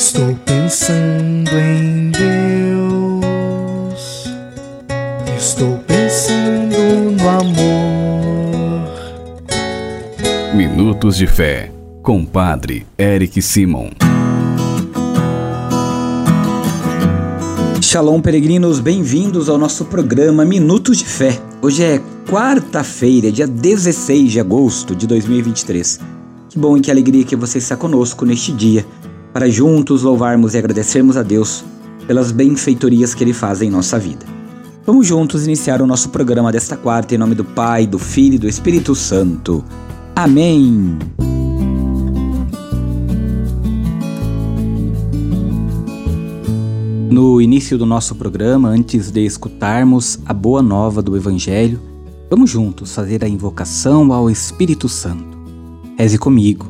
Estou pensando em Deus. Estou pensando no amor. Minutos de Fé, com Padre Eric Simon. Shalom, peregrinos, bem-vindos ao nosso programa Minutos de Fé. Hoje é quarta-feira, dia 16 de agosto de 2023. Que bom e que alegria que você está conosco neste dia, para juntos louvarmos e agradecermos a Deus pelas benfeitorias que Ele faz em nossa vida. Vamos juntos iniciar o nosso programa desta quarta em nome do Pai, do Filho e do Espírito Santo. Amém. No início do nosso programa, antes de escutarmos a boa nova do Evangelho, vamos juntos fazer a invocação ao Espírito Santo. Reze comigo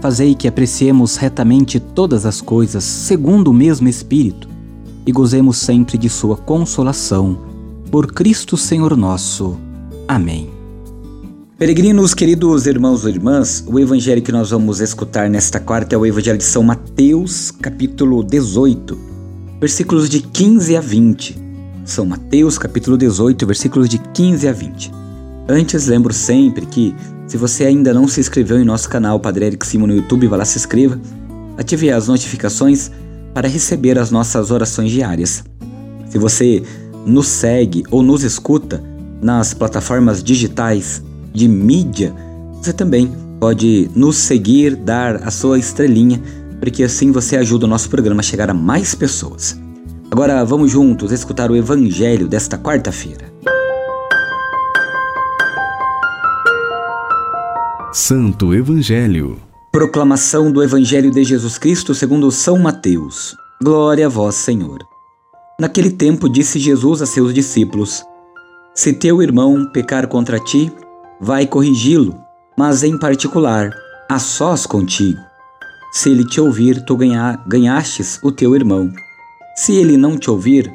fazei que apreciemos retamente todas as coisas segundo o mesmo Espírito e gozemos sempre de Sua consolação. Por Cristo Senhor nosso. Amém. Peregrinos, queridos irmãos e irmãs, o evangelho que nós vamos escutar nesta quarta é o Evangelho de São Mateus, capítulo 18, versículos de 15 a 20. São Mateus, capítulo 18, versículos de 15 a 20. Antes, lembro sempre que, se você ainda não se inscreveu em nosso canal Padre Eric Simo no YouTube, vá lá se inscreva, ative as notificações para receber as nossas orações diárias. Se você nos segue ou nos escuta nas plataformas digitais de mídia, você também pode nos seguir, dar a sua estrelinha, porque assim você ajuda o nosso programa a chegar a mais pessoas. Agora vamos juntos escutar o Evangelho desta quarta-feira. Santo Evangelho. Proclamação do Evangelho de Jesus Cristo segundo São Mateus. Glória a vós, Senhor. Naquele tempo disse Jesus a seus discípulos: Se teu irmão pecar contra ti, vai corrigi-lo, mas em particular, a sós contigo. Se ele te ouvir, tu ganha, ganhastes o teu irmão. Se ele não te ouvir,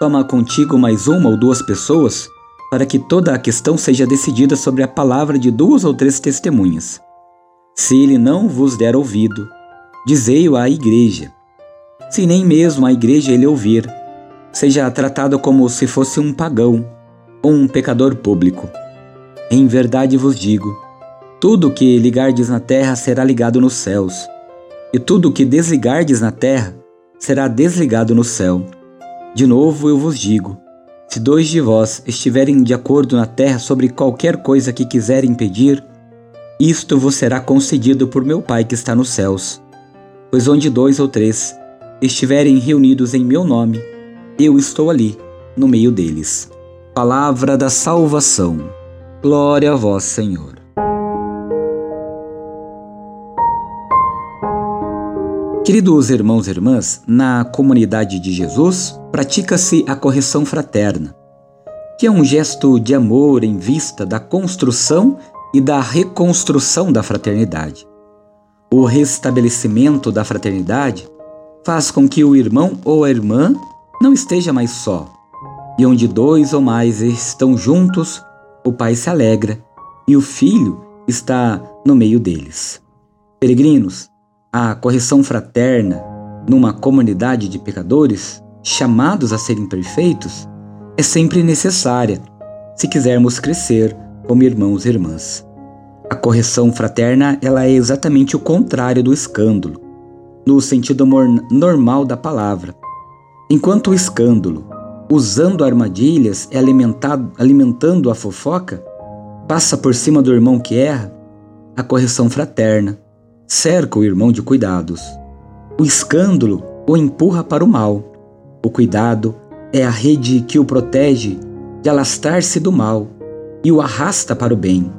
toma contigo mais uma ou duas pessoas, para que toda a questão seja decidida sobre a palavra de duas ou três testemunhas. Se ele não vos der ouvido, dizei-o à igreja. Se nem mesmo a igreja ele ouvir, seja tratado como se fosse um pagão ou um pecador público. Em verdade vos digo: tudo o que ligardes na terra será ligado nos céus, e tudo o que desligardes na terra será desligado no céu. De novo eu vos digo: se dois de vós estiverem de acordo na terra sobre qualquer coisa que quiserem pedir, isto vos será concedido por meu Pai que está nos céus. Pois onde dois ou três estiverem reunidos em meu nome, eu estou ali, no meio deles. Palavra da salvação. Glória a vós, Senhor. Queridos irmãos e irmãs, na comunidade de Jesus pratica-se a correção fraterna, que é um gesto de amor em vista da construção e da reconstrução da fraternidade. O restabelecimento da fraternidade faz com que o irmão ou a irmã não esteja mais só, e onde dois ou mais estão juntos, o pai se alegra e o filho está no meio deles. Peregrinos, a correção fraterna numa comunidade de pecadores chamados a serem perfeitos é sempre necessária se quisermos crescer como irmãos e irmãs. A correção fraterna ela é exatamente o contrário do escândalo, no sentido normal da palavra. Enquanto o escândalo, usando armadilhas e alimentando a fofoca, passa por cima do irmão que erra, a correção fraterna cerca o irmão de cuidados. O escândalo o empurra para o mal. O cuidado é a rede que o protege de alastrar-se do mal e o arrasta para o bem.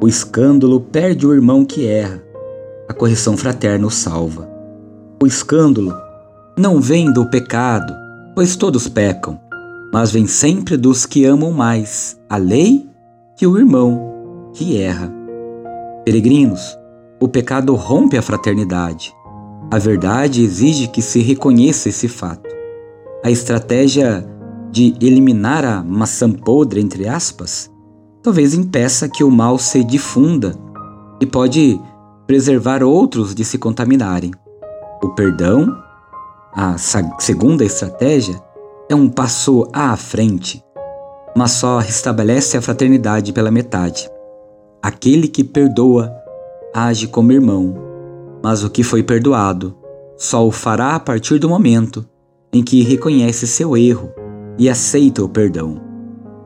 O escândalo perde o irmão que erra. A correção fraterna o salva. O escândalo não vem do pecado, pois todos pecam, mas vem sempre dos que amam mais a lei que o irmão que erra. Peregrinos, o pecado rompe a fraternidade. A verdade exige que se reconheça esse fato. A estratégia de eliminar a maçã podre, entre aspas, talvez impeça que o mal se difunda e pode preservar outros de se contaminarem. O perdão, a segunda estratégia, é um passo à frente, mas só restabelece a fraternidade pela metade. Aquele que perdoa age como irmão, mas o que foi perdoado só o fará a partir do momento em que reconhece seu erro e aceita o perdão.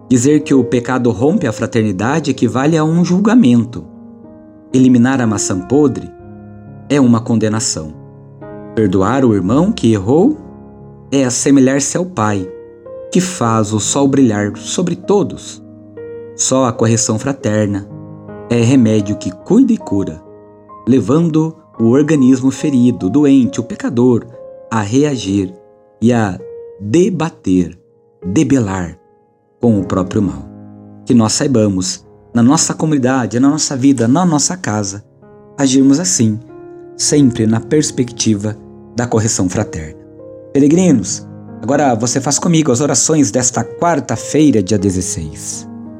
Dizer que o pecado rompe a fraternidade equivale a um julgamento. Eliminar a maçã podre é uma condenação. Perdoar o irmão que errou é assemelhar-se ao Pai, que faz o sol brilhar sobre todos. Só a correção fraterna é remédio que cuida e cura, levando o organismo ferido, doente, o pecador, a reagir e a debater debelar com o próprio mal. Que nós saibamos, na nossa comunidade, na nossa vida, na nossa casa, agirmos assim, sempre na perspectiva da correção fraterna. Peregrinos, agora você faz comigo as orações desta quarta-feira, dia 16.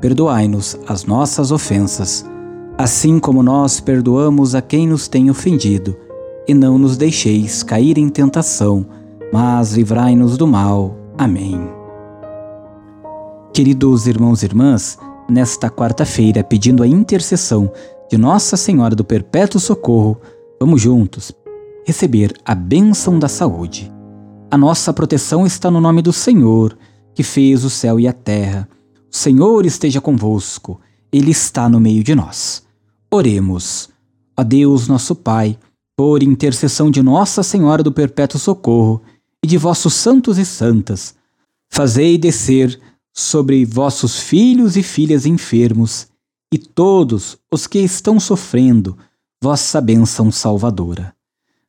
Perdoai-nos as nossas ofensas, assim como nós perdoamos a quem nos tem ofendido. E não nos deixeis cair em tentação, mas livrai-nos do mal. Amém. Queridos irmãos e irmãs, nesta quarta-feira, pedindo a intercessão de Nossa Senhora do Perpétuo Socorro, vamos juntos receber a bênção da saúde. A nossa proteção está no nome do Senhor, que fez o céu e a terra. O Senhor esteja convosco, Ele está no meio de nós. Oremos. A Deus, nosso Pai, por intercessão de Nossa Senhora do Perpétuo Socorro, e de vossos santos e santas. Fazei descer sobre vossos filhos e filhas enfermos e todos os que estão sofrendo vossa bênção salvadora.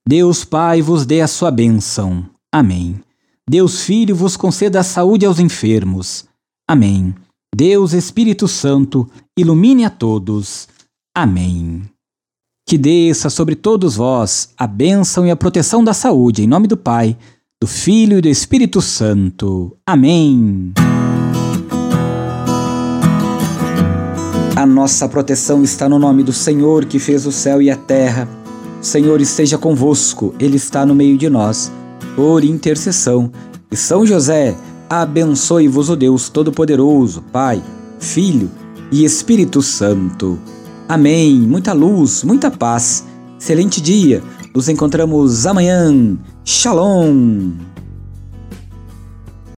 Deus Pai vos dê a sua bênção. Amém. Deus Filho vos conceda a saúde aos enfermos. Amém. Deus Espírito Santo ilumine a todos. Amém. Que desça sobre todos vós a bênção e a proteção da saúde, em nome do Pai do Filho e do Espírito Santo. Amém. A nossa proteção está no nome do Senhor que fez o céu e a terra. O Senhor esteja convosco, Ele está no meio de nós. Por intercessão de São José, abençoe-vos o Deus Todo-Poderoso, Pai, Filho e Espírito Santo. Amém. Muita luz, muita paz. Excelente dia. Nos encontramos amanhã. Shalom!